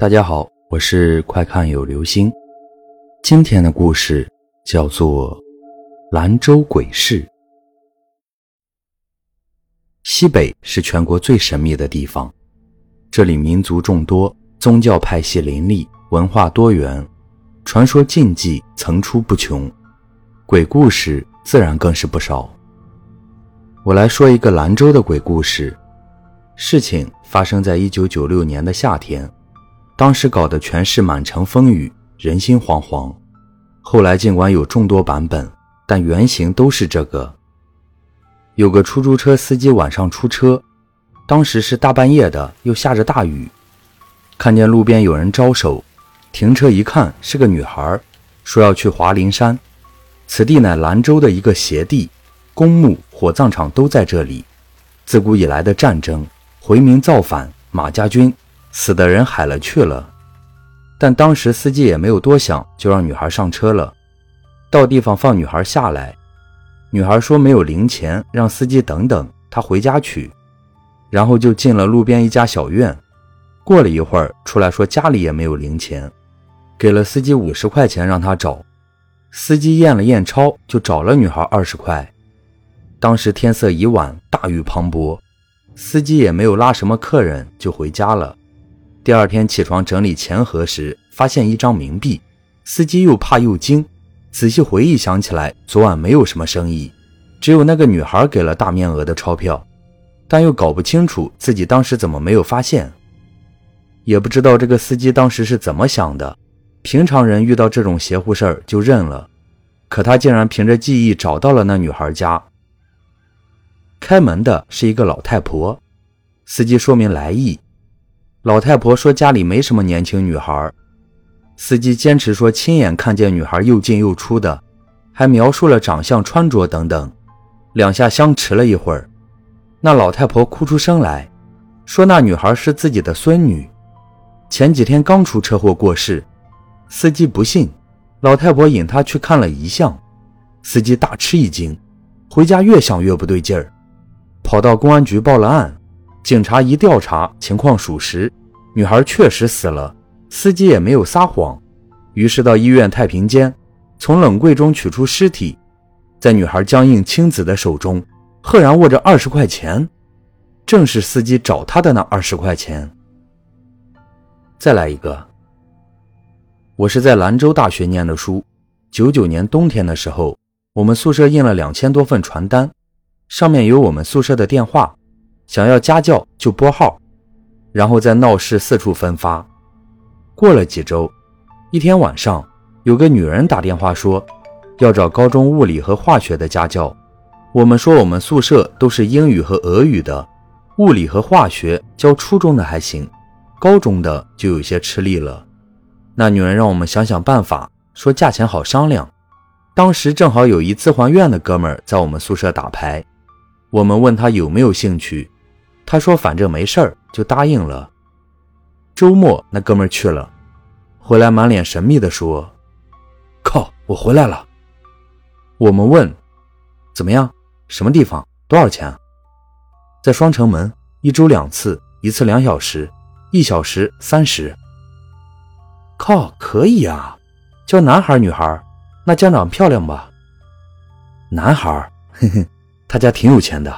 大家好，我是快看有流星。今天的故事叫做《兰州鬼市》。西北是全国最神秘的地方，这里民族众多，宗教派系林立，文化多元，传说禁忌层出不穷，鬼故事自然更是不少。我来说一个兰州的鬼故事。事情发生在一九九六年的夏天。当时搞得全市满城风雨，人心惶惶。后来尽管有众多版本，但原型都是这个。有个出租车司机晚上出车，当时是大半夜的，又下着大雨，看见路边有人招手，停车一看是个女孩，说要去华林山，此地乃兰州的一个邪地，公墓、火葬场都在这里。自古以来的战争、回民造反、马家军。死的人海了去了，但当时司机也没有多想，就让女孩上车了。到地方放女孩下来，女孩说没有零钱，让司机等等，她回家取。然后就进了路边一家小院。过了一会儿，出来说家里也没有零钱，给了司机五十块钱让他找。司机验了验钞，就找了女孩二十块。当时天色已晚，大雨磅礴，司机也没有拉什么客人，就回家了。第二天起床整理钱盒时，发现一张冥币。司机又怕又惊，仔细回忆想起来，昨晚没有什么生意，只有那个女孩给了大面额的钞票，但又搞不清楚自己当时怎么没有发现，也不知道这个司机当时是怎么想的。平常人遇到这种邪乎事儿就认了，可他竟然凭着记忆找到了那女孩家。开门的是一个老太婆，司机说明来意。老太婆说家里没什么年轻女孩，司机坚持说亲眼看见女孩又进又出的，还描述了长相、穿着等等。两下相持了一会儿，那老太婆哭出声来，说那女孩是自己的孙女，前几天刚出车祸过世。司机不信，老太婆引他去看了遗像，司机大吃一惊，回家越想越不对劲儿，跑到公安局报了案。警察一调查，情况属实，女孩确实死了，司机也没有撒谎。于是到医院太平间，从冷柜中取出尸体，在女孩僵硬青紫的手中，赫然握着二十块钱，正是司机找他的那二十块钱。再来一个，我是在兰州大学念的书，九九年冬天的时候，我们宿舍印了两千多份传单，上面有我们宿舍的电话。想要家教就拨号，然后在闹市四处分发。过了几周，一天晚上，有个女人打电话说要找高中物理和化学的家教。我们说我们宿舍都是英语和俄语的，物理和化学教初中的还行，高中的就有些吃力了。那女人让我们想想办法，说价钱好商量。当时正好有一自还院的哥们儿在我们宿舍打牌，我们问他有没有兴趣。他说：“反正没事儿，就答应了。”周末那哥们去了，回来满脸神秘地说：“靠，我回来了。”我们问：“怎么样？什么地方？多少钱？”在双城门，一周两次，一次两小时，一小时三十。靠，可以啊！教男孩女孩？那家长漂亮吧？男孩，嘿嘿，他家挺有钱的，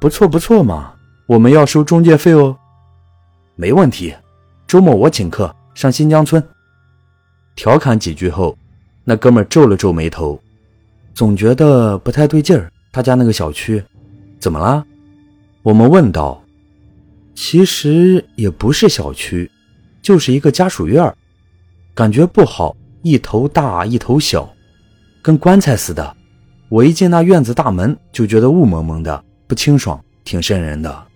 不错不错嘛。我们要收中介费哦，没问题。周末我请客上新疆村。调侃几句后，那哥们皱了皱眉头，总觉得不太对劲儿。他家那个小区，怎么了？我们问道。其实也不是小区，就是一个家属院感觉不好，一头大一头小，跟棺材似的。我一进那院子大门，就觉得雾蒙蒙的，不清爽，挺瘆人的。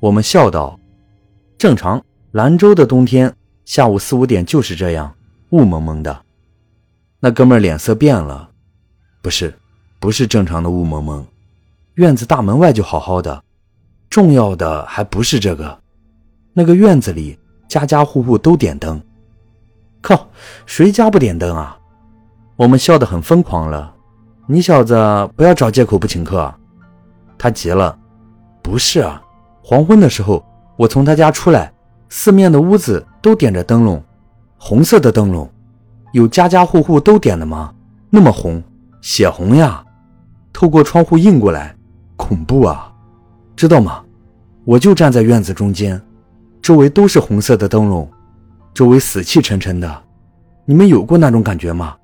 我们笑道：“正常，兰州的冬天下午四五点就是这样，雾蒙蒙的。”那哥们脸色变了：“不是，不是正常的雾蒙蒙，院子大门外就好好的。重要的还不是这个，那个院子里家家户户都点灯。靠，谁家不点灯啊？”我们笑得很疯狂了。你小子不要找借口不请客。他急了：“不是啊。”黄昏的时候，我从他家出来，四面的屋子都点着灯笼，红色的灯笼，有家家户户都点的吗？那么红，血红呀，透过窗户映过来，恐怖啊！知道吗？我就站在院子中间，周围都是红色的灯笼，周围死气沉沉的。你们有过那种感觉吗？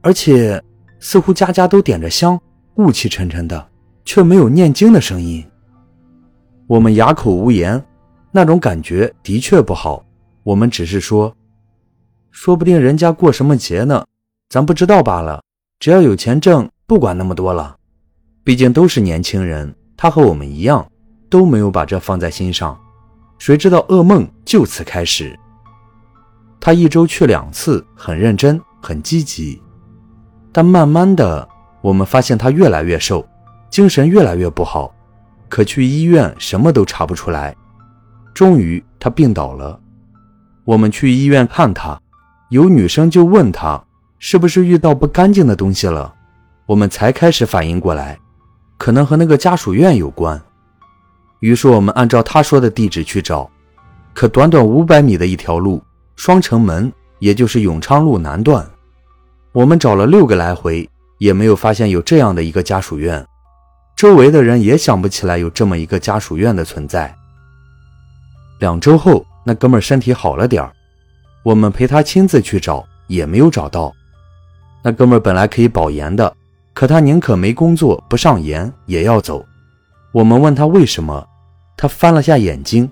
而且似乎家家都点着香，雾气沉沉的，却没有念经的声音。我们哑口无言。那种感觉的确不好，我们只是说，说不定人家过什么节呢，咱不知道罢了。只要有钱挣，不管那么多了。毕竟都是年轻人，他和我们一样，都没有把这放在心上。谁知道噩梦就此开始。他一周去两次，很认真，很积极，但慢慢的，我们发现他越来越瘦，精神越来越不好，可去医院什么都查不出来。终于，他病倒了。我们去医院看他，有女生就问他是不是遇到不干净的东西了。我们才开始反应过来，可能和那个家属院有关。于是我们按照他说的地址去找，可短短五百米的一条路，双城门，也就是永昌路南段，我们找了六个来回，也没有发现有这样的一个家属院。周围的人也想不起来有这么一个家属院的存在。两周后，那哥们身体好了点我们陪他亲自去找，也没有找到。那哥们本来可以保研的，可他宁可没工作不上研也要走。我们问他为什么，他翻了下眼睛，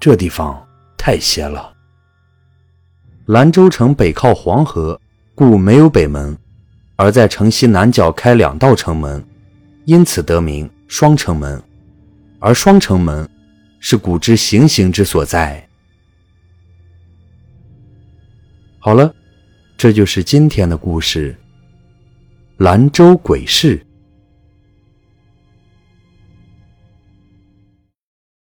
这地方太邪了。兰州城北靠黄河，故没有北门，而在城西南角开两道城门，因此得名双城门。而双城门。是古之行刑之所在。好了，这就是今天的故事——兰州鬼市。